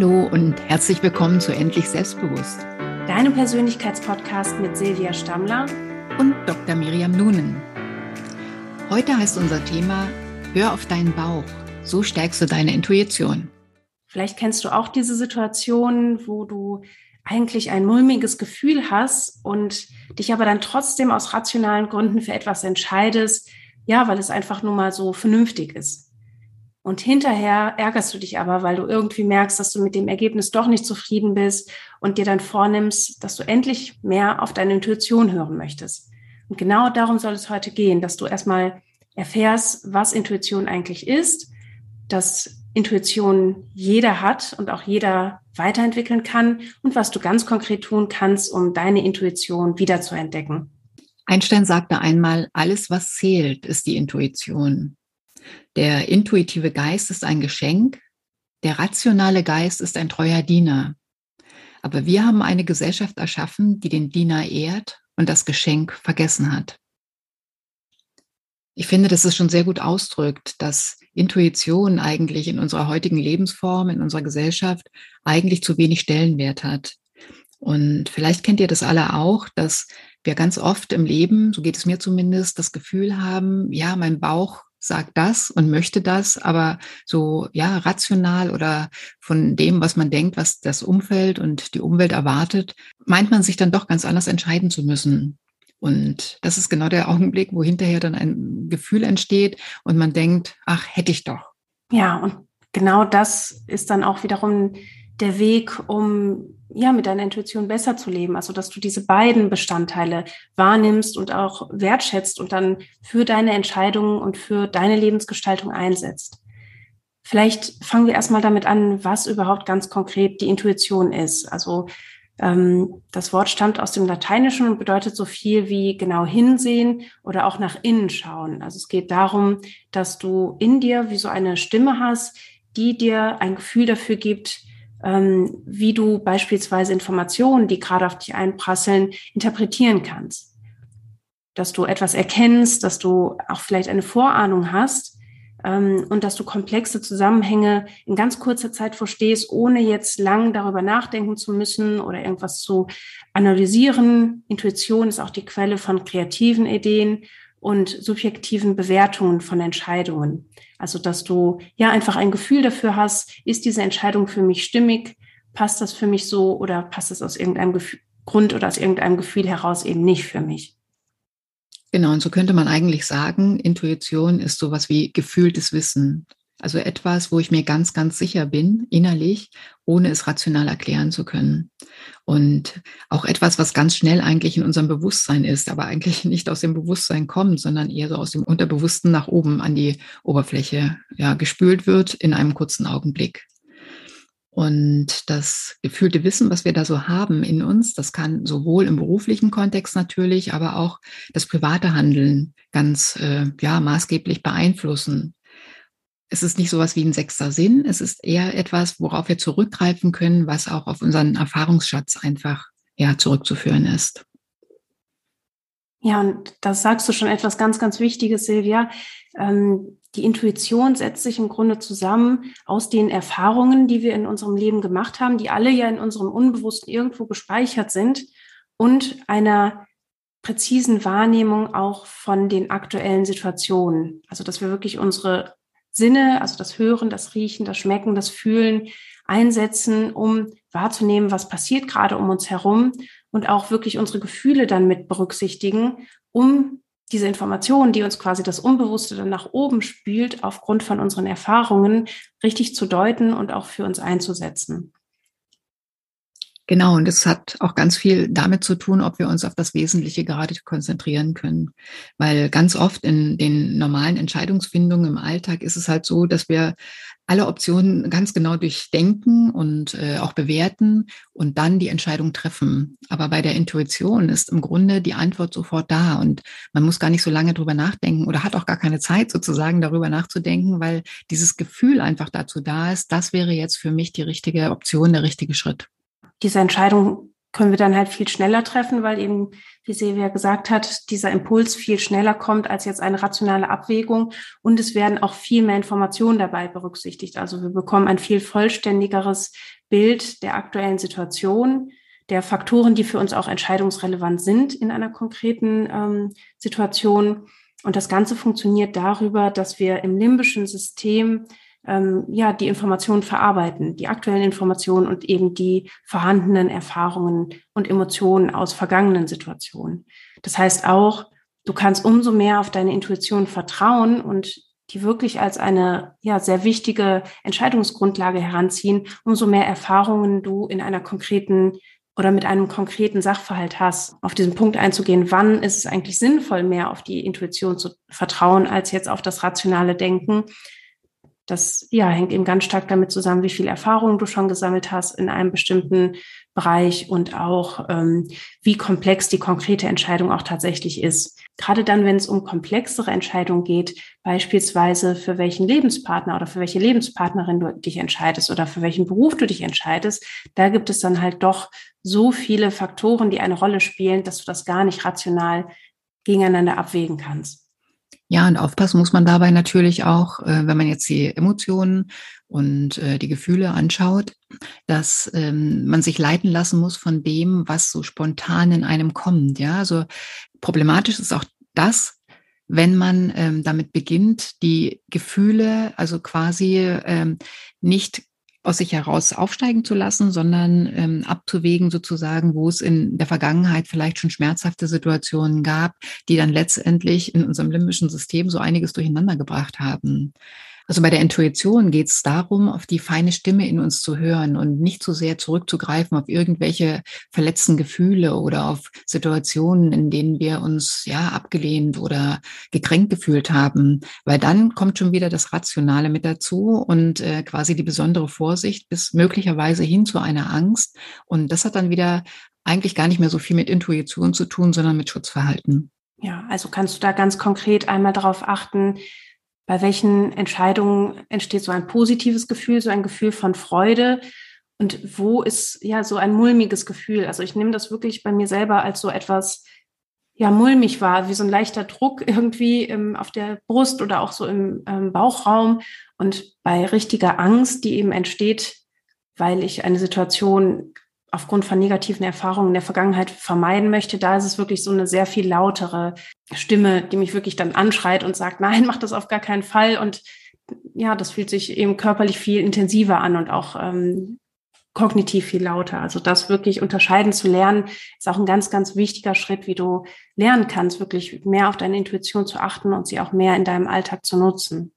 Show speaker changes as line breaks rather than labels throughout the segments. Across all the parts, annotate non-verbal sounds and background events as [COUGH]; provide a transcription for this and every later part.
Hallo und herzlich willkommen zu Endlich Selbstbewusst.
Deinem Persönlichkeitspodcast mit Silvia Stammler
und Dr. Miriam Nunen. Heute heißt unser Thema Hör auf deinen Bauch, so stärkst du deine Intuition.
Vielleicht kennst du auch diese Situation, wo du eigentlich ein mulmiges Gefühl hast und dich aber dann trotzdem aus rationalen Gründen für etwas entscheidest, ja, weil es einfach nur mal so vernünftig ist. Und hinterher ärgerst du dich aber, weil du irgendwie merkst, dass du mit dem Ergebnis doch nicht zufrieden bist und dir dann vornimmst, dass du endlich mehr auf deine Intuition hören möchtest. Und genau darum soll es heute gehen, dass du erstmal erfährst, was Intuition eigentlich ist, dass Intuition jeder hat und auch jeder weiterentwickeln kann und was du ganz konkret tun kannst, um deine Intuition wieder zu entdecken.
Einstein sagte einmal, alles, was zählt, ist die Intuition. Der intuitive Geist ist ein Geschenk, der rationale Geist ist ein treuer Diener. Aber wir haben eine Gesellschaft erschaffen, die den Diener ehrt und das Geschenk vergessen hat. Ich finde, dass es schon sehr gut ausdrückt, dass Intuition eigentlich in unserer heutigen Lebensform, in unserer Gesellschaft eigentlich zu wenig Stellenwert hat. Und vielleicht kennt ihr das alle auch, dass wir ganz oft im Leben, so geht es mir zumindest, das Gefühl haben, ja, mein Bauch sagt das und möchte das, aber so ja rational oder von dem, was man denkt, was das Umfeld und die Umwelt erwartet, meint man sich dann doch ganz anders entscheiden zu müssen. Und das ist genau der Augenblick, wo hinterher dann ein Gefühl entsteht und man denkt, ach, hätte ich doch.
Ja, und genau das ist dann auch wiederum der Weg, um ja mit deiner Intuition besser zu leben. Also dass du diese beiden Bestandteile wahrnimmst und auch wertschätzt und dann für deine Entscheidungen und für deine Lebensgestaltung einsetzt. Vielleicht fangen wir erstmal damit an, was überhaupt ganz konkret die Intuition ist. Also ähm, das Wort stammt aus dem Lateinischen und bedeutet so viel wie genau hinsehen oder auch nach innen schauen. Also es geht darum, dass du in dir wie so eine Stimme hast, die dir ein Gefühl dafür gibt, ähm, wie du beispielsweise Informationen, die gerade auf dich einprasseln, interpretieren kannst. Dass du etwas erkennst, dass du auch vielleicht eine Vorahnung hast ähm, und dass du komplexe Zusammenhänge in ganz kurzer Zeit verstehst, ohne jetzt lang darüber nachdenken zu müssen oder irgendwas zu analysieren. Intuition ist auch die Quelle von kreativen Ideen und subjektiven Bewertungen von Entscheidungen. Also, dass du ja einfach ein Gefühl dafür hast, ist diese Entscheidung für mich stimmig? Passt das für mich so oder passt es aus irgendeinem Gefühl, Grund oder aus irgendeinem Gefühl heraus eben nicht für mich?
Genau, und so könnte man eigentlich sagen, Intuition ist sowas wie gefühltes Wissen. Also etwas, wo ich mir ganz, ganz sicher bin, innerlich, ohne es rational erklären zu können. Und auch etwas, was ganz schnell eigentlich in unserem Bewusstsein ist, aber eigentlich [LAUGHS] nicht aus dem Bewusstsein kommt, sondern eher so aus dem Unterbewussten nach oben an die Oberfläche ja, gespült wird in einem kurzen Augenblick. Und das gefühlte Wissen, was wir da so haben in uns, das kann sowohl im beruflichen Kontext natürlich, aber auch das private Handeln ganz äh, ja, maßgeblich beeinflussen es ist nicht sowas wie ein sechster Sinn, es ist eher etwas, worauf wir zurückgreifen können, was auch auf unseren Erfahrungsschatz einfach ja, zurückzuführen ist.
Ja, und das sagst du schon etwas ganz, ganz Wichtiges, Silvia. Ähm, die Intuition setzt sich im Grunde zusammen aus den Erfahrungen, die wir in unserem Leben gemacht haben, die alle ja in unserem Unbewussten irgendwo gespeichert sind und einer präzisen Wahrnehmung auch von den aktuellen Situationen. Also, dass wir wirklich unsere Sinne, also das Hören, das Riechen, das Schmecken, das Fühlen einsetzen, um wahrzunehmen, was passiert gerade um uns herum und auch wirklich unsere Gefühle dann mit berücksichtigen, um diese Informationen, die uns quasi das Unbewusste dann nach oben spült, aufgrund von unseren Erfahrungen richtig zu deuten und auch für uns einzusetzen.
Genau, und es hat auch ganz viel damit zu tun, ob wir uns auf das Wesentliche gerade konzentrieren können. Weil ganz oft in den normalen Entscheidungsfindungen im Alltag ist es halt so, dass wir alle Optionen ganz genau durchdenken und äh, auch bewerten und dann die Entscheidung treffen. Aber bei der Intuition ist im Grunde die Antwort sofort da und man muss gar nicht so lange drüber nachdenken oder hat auch gar keine Zeit sozusagen darüber nachzudenken, weil dieses Gefühl einfach dazu da ist, das wäre jetzt für mich die richtige Option, der richtige Schritt
diese Entscheidung können wir dann halt viel schneller treffen, weil eben, wie Silvia gesagt hat, dieser Impuls viel schneller kommt als jetzt eine rationale Abwägung. Und es werden auch viel mehr Informationen dabei berücksichtigt. Also wir bekommen ein viel vollständigeres Bild der aktuellen Situation, der Faktoren, die für uns auch entscheidungsrelevant sind in einer konkreten ähm, Situation. Und das Ganze funktioniert darüber, dass wir im limbischen System ähm, ja, die Informationen verarbeiten, die aktuellen Informationen und eben die vorhandenen Erfahrungen und Emotionen aus vergangenen Situationen. Das heißt auch, du kannst umso mehr auf deine Intuition vertrauen und die wirklich als eine ja sehr wichtige Entscheidungsgrundlage heranziehen, umso mehr Erfahrungen du in einer konkreten oder mit einem konkreten Sachverhalt hast, auf diesen Punkt einzugehen, wann ist es eigentlich sinnvoll, mehr auf die Intuition zu vertrauen, als jetzt auf das rationale Denken, das ja, hängt eben ganz stark damit zusammen, wie viel Erfahrung du schon gesammelt hast in einem bestimmten Bereich und auch ähm, wie komplex die konkrete Entscheidung auch tatsächlich ist. Gerade dann, wenn es um komplexere Entscheidungen geht, beispielsweise für welchen Lebenspartner oder für welche Lebenspartnerin du dich entscheidest oder für welchen Beruf du dich entscheidest, da gibt es dann halt doch so viele Faktoren, die eine Rolle spielen, dass du das gar nicht rational gegeneinander abwägen kannst.
Ja, und aufpassen muss man dabei natürlich auch, äh, wenn man jetzt die Emotionen und äh, die Gefühle anschaut, dass ähm, man sich leiten lassen muss von dem, was so spontan in einem kommt. Ja, also problematisch ist auch das, wenn man ähm, damit beginnt, die Gefühle also quasi ähm, nicht aus sich heraus aufsteigen zu lassen, sondern ähm, abzuwägen sozusagen, wo es in der Vergangenheit vielleicht schon schmerzhafte Situationen gab, die dann letztendlich in unserem limbischen System so einiges durcheinander gebracht haben. Also bei der Intuition geht es darum, auf die feine Stimme in uns zu hören und nicht so sehr zurückzugreifen auf irgendwelche verletzten Gefühle oder auf Situationen, in denen wir uns ja abgelehnt oder gekränkt gefühlt haben, weil dann kommt schon wieder das Rationale mit dazu und äh, quasi die besondere Vorsicht bis möglicherweise hin zu einer Angst. Und das hat dann wieder eigentlich gar nicht mehr so viel mit Intuition zu tun, sondern mit Schutzverhalten.
Ja, also kannst du da ganz konkret einmal darauf achten, bei welchen Entscheidungen entsteht so ein positives Gefühl, so ein Gefühl von Freude und wo ist ja so ein mulmiges Gefühl. Also ich nehme das wirklich bei mir selber als so etwas, ja, mulmig war, wie so ein leichter Druck irgendwie im, auf der Brust oder auch so im ähm, Bauchraum. Und bei richtiger Angst, die eben entsteht, weil ich eine Situation aufgrund von negativen Erfahrungen in der Vergangenheit vermeiden möchte, da ist es wirklich so eine sehr viel lautere Stimme, die mich wirklich dann anschreit und sagt, nein, [LAUGHS] mach das auf gar keinen Fall. Und ja, das fühlt sich eben körperlich viel intensiver an und auch ähm, kognitiv viel lauter. Also das wirklich unterscheiden zu lernen, ist auch ein ganz, ganz wichtiger Schritt, wie du lernen kannst, wirklich mehr auf deine Intuition zu achten und sie auch mehr in deinem Alltag zu nutzen.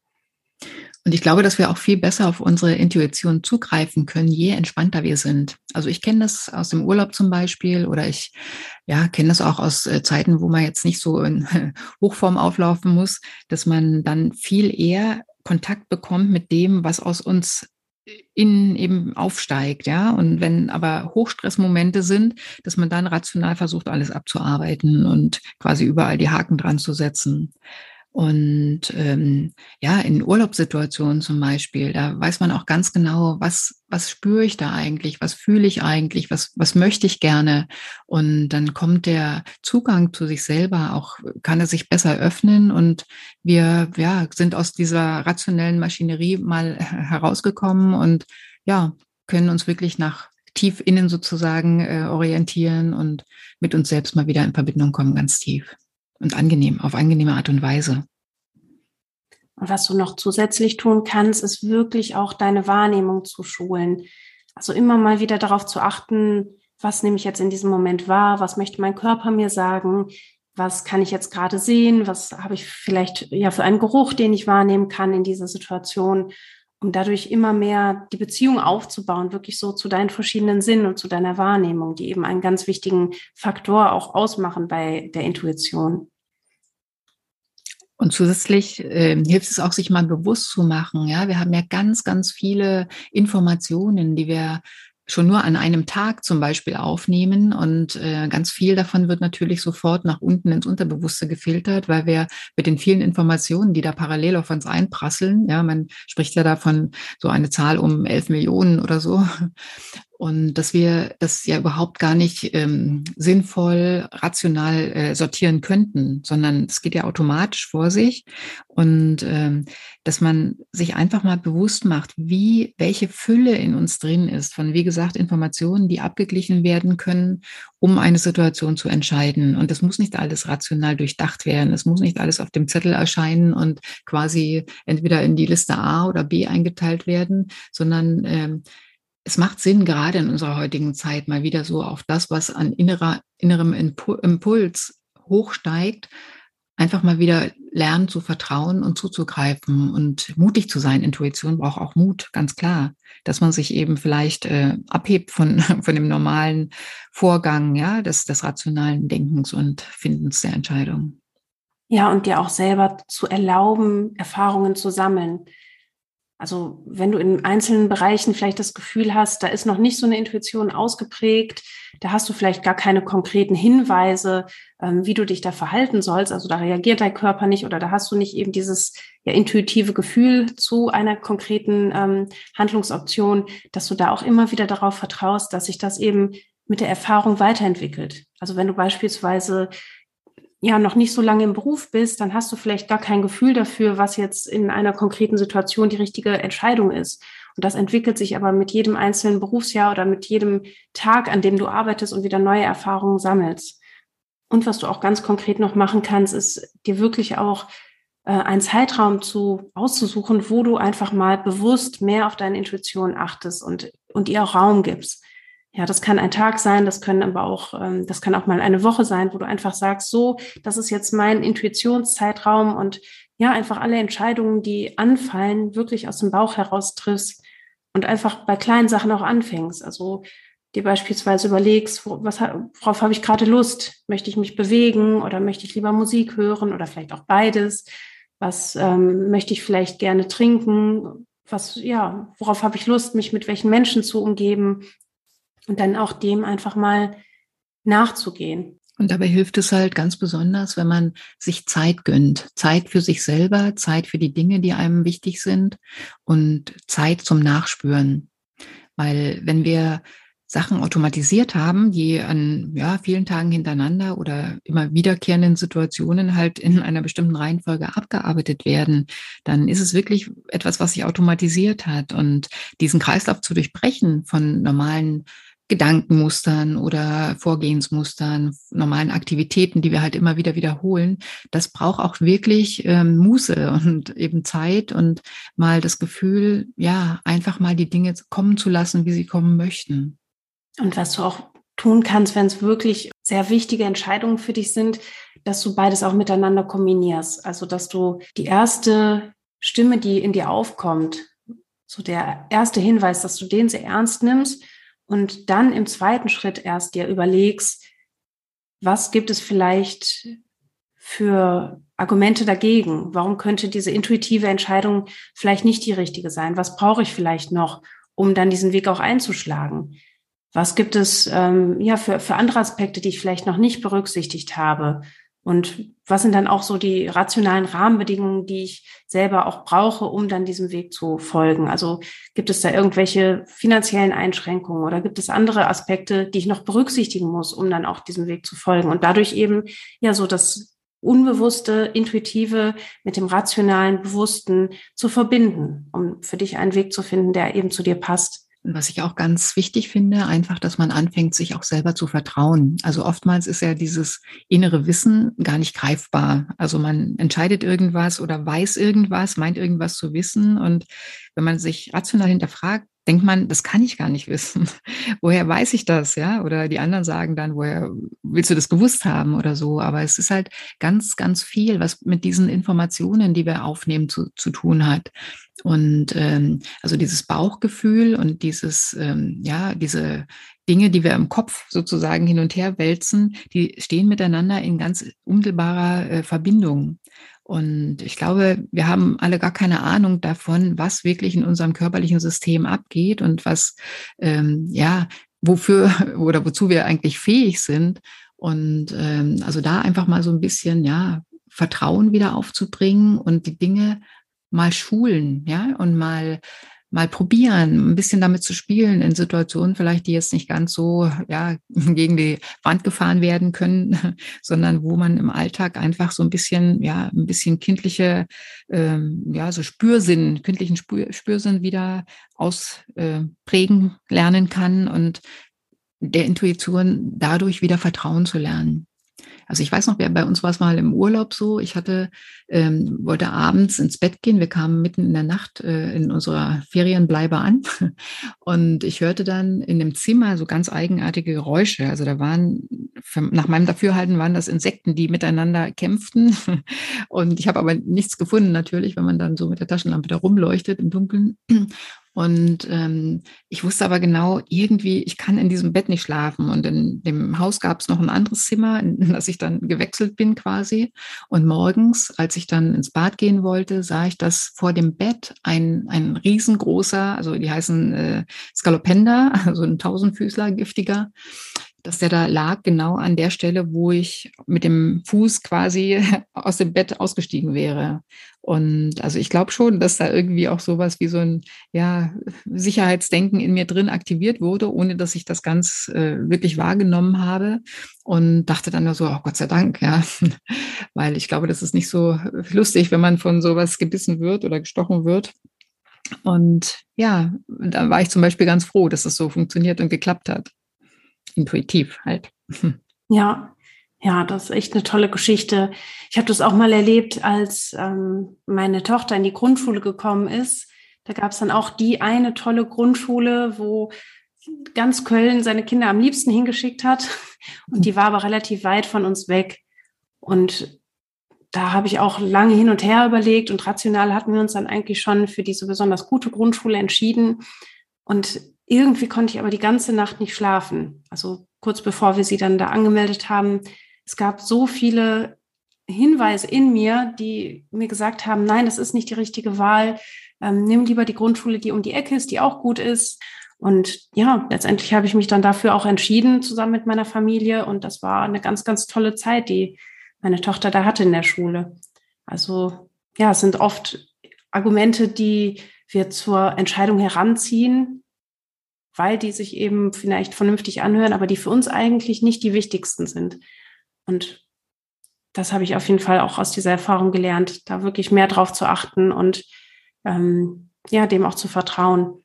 Und ich glaube, dass wir auch viel besser auf unsere Intuition zugreifen können, je entspannter wir sind. Also ich kenne das aus dem Urlaub zum Beispiel oder ich ja, kenne das auch aus äh, Zeiten, wo man jetzt nicht so in [LAUGHS] Hochform auflaufen muss, dass man dann viel eher Kontakt bekommt mit dem, was aus uns innen eben aufsteigt, ja. Und wenn aber Hochstressmomente sind, dass man dann rational versucht, alles abzuarbeiten und quasi überall die Haken dran zu setzen. Und ähm, ja, in Urlaubssituationen zum Beispiel, da weiß man auch ganz genau, was, was spüre ich da eigentlich, was fühle ich eigentlich, was, was möchte ich gerne. Und dann kommt der Zugang zu sich selber auch, kann er sich besser öffnen und wir ja, sind aus dieser rationellen Maschinerie mal herausgekommen und ja, können uns wirklich nach tief innen sozusagen äh, orientieren und mit uns selbst mal wieder in Verbindung kommen, ganz tief und angenehm, auf angenehme Art und Weise.
Und was du noch zusätzlich tun kannst, ist wirklich auch deine Wahrnehmung zu schulen. Also immer mal wieder darauf zu achten, was nehme ich jetzt in diesem Moment wahr, was möchte mein Körper mir sagen, was kann ich jetzt gerade sehen, was habe ich vielleicht ja für einen Geruch, den ich wahrnehmen kann in dieser Situation, um dadurch immer mehr die Beziehung aufzubauen, wirklich so zu deinen verschiedenen Sinnen und zu deiner Wahrnehmung, die eben einen ganz wichtigen Faktor auch ausmachen bei der Intuition.
Und zusätzlich äh, hilft es auch, sich mal bewusst zu machen. Ja, wir haben ja ganz, ganz viele Informationen, die wir schon nur an einem Tag zum Beispiel aufnehmen und äh, ganz viel davon wird natürlich sofort nach unten ins Unterbewusste gefiltert, weil wir mit den vielen Informationen, die da parallel auf uns einprasseln, ja, man spricht ja davon so eine Zahl um elf Millionen oder so, und dass wir das ja überhaupt gar nicht ähm, sinnvoll, rational äh, sortieren könnten, sondern es geht ja automatisch vor sich und ähm, dass man sich einfach mal bewusst macht, wie welche Fülle in uns drin ist von wie gesagt Informationen, die abgeglichen werden können, um eine Situation zu entscheiden. Und das muss nicht alles rational durchdacht werden. Es muss nicht alles auf dem Zettel erscheinen und quasi entweder in die Liste A oder B eingeteilt werden, sondern ähm, es macht Sinn, gerade in unserer heutigen Zeit mal wieder so auf das, was an innerer, innerem Impuls hochsteigt, einfach mal wieder lernen zu vertrauen und zuzugreifen und mutig zu sein. Intuition braucht auch Mut, ganz klar, dass man sich eben vielleicht äh, abhebt von, [LAUGHS] von dem normalen Vorgang, ja, des, des rationalen Denkens und Findens der Entscheidung.
Ja, und dir auch selber zu erlauben, Erfahrungen zu sammeln. Also wenn du in einzelnen Bereichen vielleicht das Gefühl hast, da ist noch nicht so eine Intuition ausgeprägt, da hast du vielleicht gar keine konkreten Hinweise, ähm, wie du dich da verhalten sollst. Also da reagiert dein Körper nicht oder da hast du nicht eben dieses ja, intuitive Gefühl zu einer konkreten ähm, Handlungsoption, dass du da auch immer wieder darauf vertraust, dass sich das eben mit der Erfahrung weiterentwickelt. Also wenn du beispielsweise ja noch nicht so lange im Beruf bist, dann hast du vielleicht gar kein Gefühl dafür, was jetzt in einer konkreten Situation die richtige Entscheidung ist. Und das entwickelt sich aber mit jedem einzelnen Berufsjahr oder mit jedem Tag, an dem du arbeitest und wieder neue Erfahrungen sammelst. Und was du auch ganz konkret noch machen kannst, ist dir wirklich auch äh, einen Zeitraum zu auszusuchen, wo du einfach mal bewusst mehr auf deine Intuition achtest und, und ihr auch Raum gibst ja, das kann ein Tag sein, das können aber auch, ähm, das kann auch mal eine Woche sein, wo du einfach sagst, so, das ist jetzt mein Intuitionszeitraum und ja, einfach alle Entscheidungen, die anfallen, wirklich aus dem Bauch heraus triffst und einfach bei kleinen Sachen auch anfängst. Also dir beispielsweise überlegst, was, worauf habe ich gerade Lust? Möchte ich mich bewegen oder möchte ich lieber Musik hören oder vielleicht auch beides? Was ähm, möchte ich vielleicht gerne trinken? Was, ja, worauf habe ich Lust, mich mit welchen Menschen zu umgeben? Und dann auch dem einfach mal nachzugehen.
Und dabei hilft es halt ganz besonders, wenn man sich Zeit gönnt. Zeit für sich selber, Zeit für die Dinge, die einem wichtig sind und Zeit zum Nachspüren. Weil wenn wir Sachen automatisiert haben, die an ja, vielen Tagen hintereinander oder immer wiederkehrenden Situationen halt in einer bestimmten Reihenfolge abgearbeitet werden, dann ist es wirklich etwas, was sich automatisiert hat. Und diesen Kreislauf zu durchbrechen von normalen Gedankenmustern oder Vorgehensmustern, normalen Aktivitäten, die wir halt immer wieder wiederholen, das braucht auch wirklich ähm, Muße und eben Zeit und mal das Gefühl, ja, einfach mal die Dinge kommen zu lassen, wie sie kommen möchten.
Und was du auch tun kannst, wenn es wirklich sehr wichtige Entscheidungen für dich sind, dass du beides auch miteinander kombinierst. Also, dass du die erste Stimme, die in dir aufkommt, so der erste Hinweis, dass du den sehr ernst nimmst und dann im zweiten Schritt erst dir überlegst, was gibt es vielleicht für Argumente dagegen? Warum könnte diese intuitive Entscheidung vielleicht nicht die richtige sein? Was brauche ich vielleicht noch, um dann diesen Weg auch einzuschlagen? Was gibt es ähm, ja für, für andere Aspekte, die ich vielleicht noch nicht berücksichtigt habe? Und was sind dann auch so die rationalen Rahmenbedingungen, die ich selber auch brauche, um dann diesem Weg zu folgen? Also gibt es da irgendwelche finanziellen Einschränkungen oder gibt es andere Aspekte, die ich noch berücksichtigen muss, um dann auch diesem Weg zu folgen? Und dadurch eben ja so das Unbewusste, Intuitive mit dem rationalen, Bewussten zu verbinden, um für dich einen Weg zu finden, der eben zu dir passt.
Was ich auch ganz wichtig finde, einfach, dass man anfängt, sich auch selber zu vertrauen. Also oftmals ist ja dieses innere Wissen gar nicht greifbar. Also man entscheidet irgendwas oder weiß irgendwas, meint irgendwas zu wissen. Und wenn man sich rational hinterfragt, denkt man, das kann ich gar nicht wissen. [LAUGHS] woher weiß ich das? Ja? Oder die anderen sagen dann, woher willst du das gewusst haben oder so? Aber es ist halt ganz, ganz viel, was mit diesen Informationen, die wir aufnehmen, zu, zu tun hat. Und ähm, also dieses Bauchgefühl und dieses, ähm, ja, diese Dinge, die wir im Kopf sozusagen hin und her wälzen, die stehen miteinander in ganz unmittelbarer äh, Verbindung. Und ich glaube, wir haben alle gar keine Ahnung davon, was wirklich in unserem körperlichen System abgeht und was, ähm, ja, wofür [LAUGHS] oder wozu wir eigentlich fähig sind. Und ähm, also da einfach mal so ein bisschen, ja, Vertrauen wieder aufzubringen und die Dinge mal schulen, ja, und mal mal probieren, ein bisschen damit zu spielen in Situationen vielleicht, die jetzt nicht ganz so ja [LAUGHS] gegen die Wand gefahren werden können, [LAUGHS] sondern wo man im Alltag einfach so ein bisschen ja ein bisschen kindliche ähm, ja so Spürsinn, kindlichen Spür, Spürsinn wieder ausprägen äh, lernen kann und der Intuition dadurch wieder Vertrauen zu lernen. Also ich weiß noch, bei uns war es mal im Urlaub so. Ich hatte, ähm, wollte abends ins Bett gehen. Wir kamen mitten in der Nacht äh, in unserer Ferienbleibe an [LAUGHS] und ich hörte dann in dem Zimmer so ganz eigenartige Geräusche. Also da waren, nach meinem Dafürhalten waren das Insekten, die miteinander kämpften. [LAUGHS] Und ich habe aber nichts gefunden natürlich, wenn man dann so mit der Taschenlampe da rumleuchtet im Dunkeln. Und ähm, ich wusste aber genau, irgendwie, ich kann in diesem Bett nicht schlafen. Und in dem Haus gab es noch ein anderes Zimmer, in das ich dann gewechselt bin quasi. Und morgens, als ich dann ins Bad gehen wollte, sah ich, dass vor dem Bett ein, ein riesengroßer, also die heißen äh, Skalopender, [LAUGHS] also ein Tausendfüßler, giftiger, dass der da lag, genau an der Stelle, wo ich mit dem Fuß quasi [LAUGHS] aus dem Bett ausgestiegen wäre. Und also ich glaube schon, dass da irgendwie auch sowas wie so ein ja, Sicherheitsdenken in mir drin aktiviert wurde, ohne dass ich das ganz äh, wirklich wahrgenommen habe. Und dachte dann nur so, oh Gott sei Dank, ja. [LAUGHS] Weil ich glaube, das ist nicht so lustig, wenn man von sowas gebissen wird oder gestochen wird. Und ja, da war ich zum Beispiel ganz froh, dass es das so funktioniert und geklappt hat intuitiv halt.
Ja, ja, das ist echt eine tolle Geschichte. Ich habe das auch mal erlebt, als ähm, meine Tochter in die Grundschule gekommen ist. Da gab es dann auch die eine tolle Grundschule, wo ganz Köln seine Kinder am liebsten hingeschickt hat. Und die war aber relativ weit von uns weg. Und da habe ich auch lange hin und her überlegt und rational hatten wir uns dann eigentlich schon für diese besonders gute Grundschule entschieden. Und irgendwie konnte ich aber die ganze Nacht nicht schlafen. Also kurz bevor wir sie dann da angemeldet haben, es gab so viele Hinweise in mir, die mir gesagt haben, nein, das ist nicht die richtige Wahl. Ähm, nimm lieber die Grundschule, die um die Ecke ist, die auch gut ist. Und ja, letztendlich habe ich mich dann dafür auch entschieden, zusammen mit meiner Familie. Und das war eine ganz, ganz tolle Zeit, die meine Tochter da hatte in der Schule. Also ja, es sind oft Argumente, die wir zur Entscheidung heranziehen, weil die sich eben vielleicht vernünftig anhören, aber die für uns eigentlich nicht die wichtigsten sind. Und das habe ich auf jeden Fall auch aus dieser Erfahrung gelernt, da wirklich mehr drauf zu achten und ähm, ja, dem auch zu vertrauen.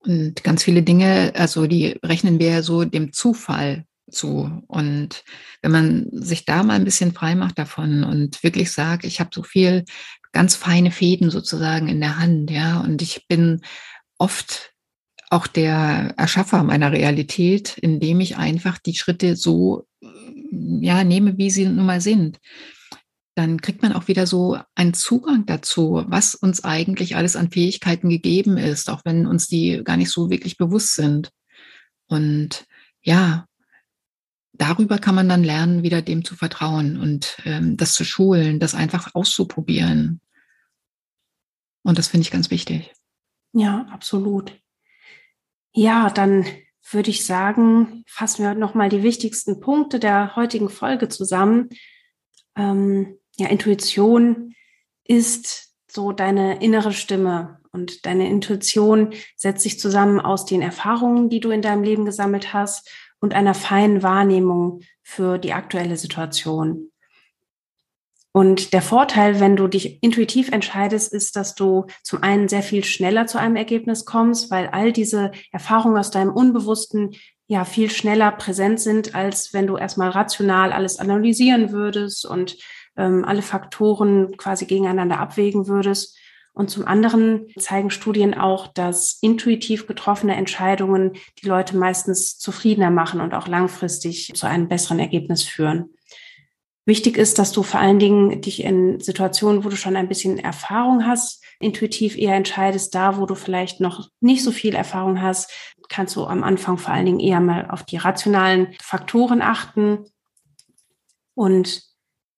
Und ganz viele Dinge, also die rechnen wir ja so dem Zufall zu. Und wenn man sich da mal ein bisschen frei macht davon und wirklich sagt, ich habe so viel ganz feine Fäden sozusagen in der Hand, ja, und ich bin oft auch der Erschaffer meiner Realität, indem ich einfach die Schritte so ja, nehme, wie sie nun mal sind. Dann kriegt man auch wieder so einen Zugang dazu, was uns eigentlich alles an Fähigkeiten gegeben ist, auch wenn uns die gar nicht so wirklich bewusst sind. Und ja, darüber kann man dann lernen, wieder dem zu vertrauen und ähm, das zu schulen, das einfach auszuprobieren. Und das finde ich ganz wichtig.
Ja, absolut. Ja, dann würde ich sagen, fassen wir nochmal die wichtigsten Punkte der heutigen Folge zusammen. Ähm, ja, Intuition ist so deine innere Stimme und deine Intuition setzt sich zusammen aus den Erfahrungen, die du in deinem Leben gesammelt hast und einer feinen Wahrnehmung für die aktuelle Situation. Und der Vorteil, wenn du dich intuitiv entscheidest, ist, dass du zum einen sehr viel schneller zu einem Ergebnis kommst, weil all diese Erfahrungen aus deinem Unbewussten ja viel schneller präsent sind, als wenn du erstmal rational alles analysieren würdest und ähm, alle Faktoren quasi gegeneinander abwägen würdest. Und zum anderen zeigen Studien auch, dass intuitiv getroffene Entscheidungen die Leute meistens zufriedener machen und auch langfristig zu einem besseren Ergebnis führen. Wichtig ist, dass du vor allen Dingen dich in Situationen, wo du schon ein bisschen Erfahrung hast, intuitiv eher entscheidest. Da, wo du vielleicht noch nicht so viel Erfahrung hast, kannst du am Anfang vor allen Dingen eher mal auf die rationalen Faktoren achten. Und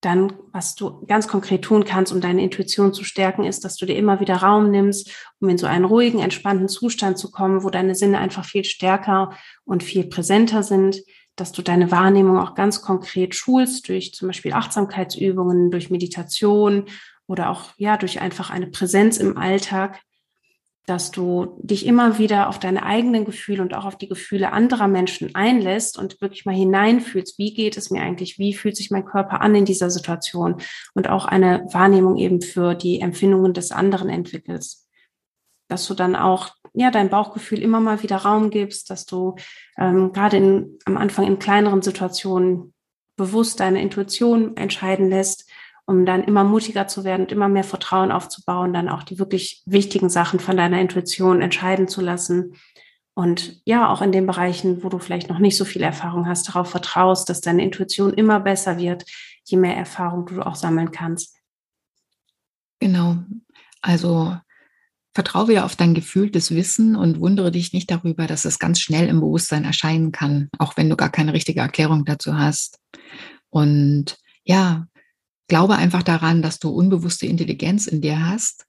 dann, was du ganz konkret tun kannst, um deine Intuition zu stärken, ist, dass du dir immer wieder Raum nimmst, um in so einen ruhigen, entspannten Zustand zu kommen, wo deine Sinne einfach viel stärker und viel präsenter sind dass du deine Wahrnehmung auch ganz konkret schulst durch zum Beispiel Achtsamkeitsübungen, durch Meditation oder auch ja durch einfach eine Präsenz im Alltag. dass du dich immer wieder auf deine eigenen Gefühle und auch auf die Gefühle anderer Menschen einlässt und wirklich mal hineinfühlst, wie geht es mir eigentlich, wie fühlt sich mein Körper an in dieser Situation und auch eine Wahrnehmung eben für die Empfindungen des anderen entwickelst. Dass du dann auch ja dein Bauchgefühl immer mal wieder Raum gibst, dass du ähm, gerade am Anfang in kleineren Situationen bewusst deine Intuition entscheiden lässt um dann immer mutiger zu werden und immer mehr Vertrauen aufzubauen, dann auch die wirklich wichtigen Sachen von deiner Intuition entscheiden zu lassen. Und ja, auch in den Bereichen, wo du vielleicht noch nicht so viel Erfahrung hast, darauf vertraust, dass deine Intuition immer besser wird, je mehr Erfahrung du auch sammeln kannst.
Genau. Also vertraue wieder auf dein gefühltes Wissen und wundere dich nicht darüber, dass es ganz schnell im Bewusstsein erscheinen kann, auch wenn du gar keine richtige Erklärung dazu hast. Und ja, glaube einfach daran, dass du unbewusste Intelligenz in dir hast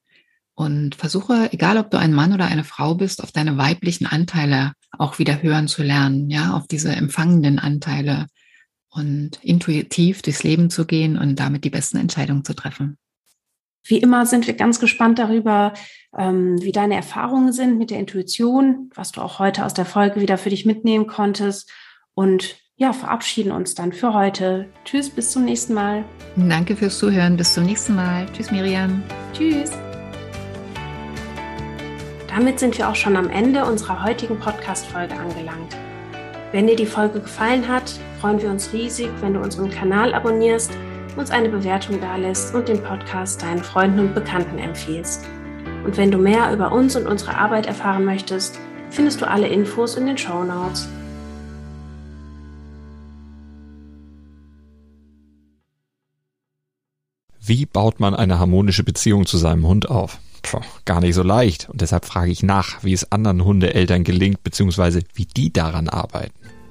und versuche, egal ob du ein Mann oder eine Frau bist, auf deine weiblichen Anteile auch wieder hören zu lernen, ja, auf diese empfangenden Anteile und intuitiv durchs Leben zu gehen und damit die besten Entscheidungen zu treffen.
Wie immer sind wir ganz gespannt darüber, ähm, wie deine Erfahrungen sind mit der Intuition, was du auch heute aus der Folge wieder für dich mitnehmen konntest und ja, verabschieden uns dann für heute. Tschüss, bis zum nächsten Mal.
Danke fürs Zuhören. Bis zum nächsten Mal. Tschüss, Miriam.
Tschüss. Damit sind wir auch schon am Ende unserer heutigen Podcast-Folge angelangt. Wenn dir die Folge gefallen hat, freuen wir uns riesig, wenn du unseren Kanal abonnierst, uns eine Bewertung dalässt und den Podcast deinen Freunden und Bekannten empfiehlst. Und wenn du mehr über uns und unsere Arbeit erfahren möchtest, findest du alle Infos in den Show Notes.
Wie baut man eine harmonische Beziehung zu seinem Hund auf? Puh, gar nicht so leicht. Und deshalb frage ich nach, wie es anderen Hundeeltern gelingt, beziehungsweise wie die daran arbeiten.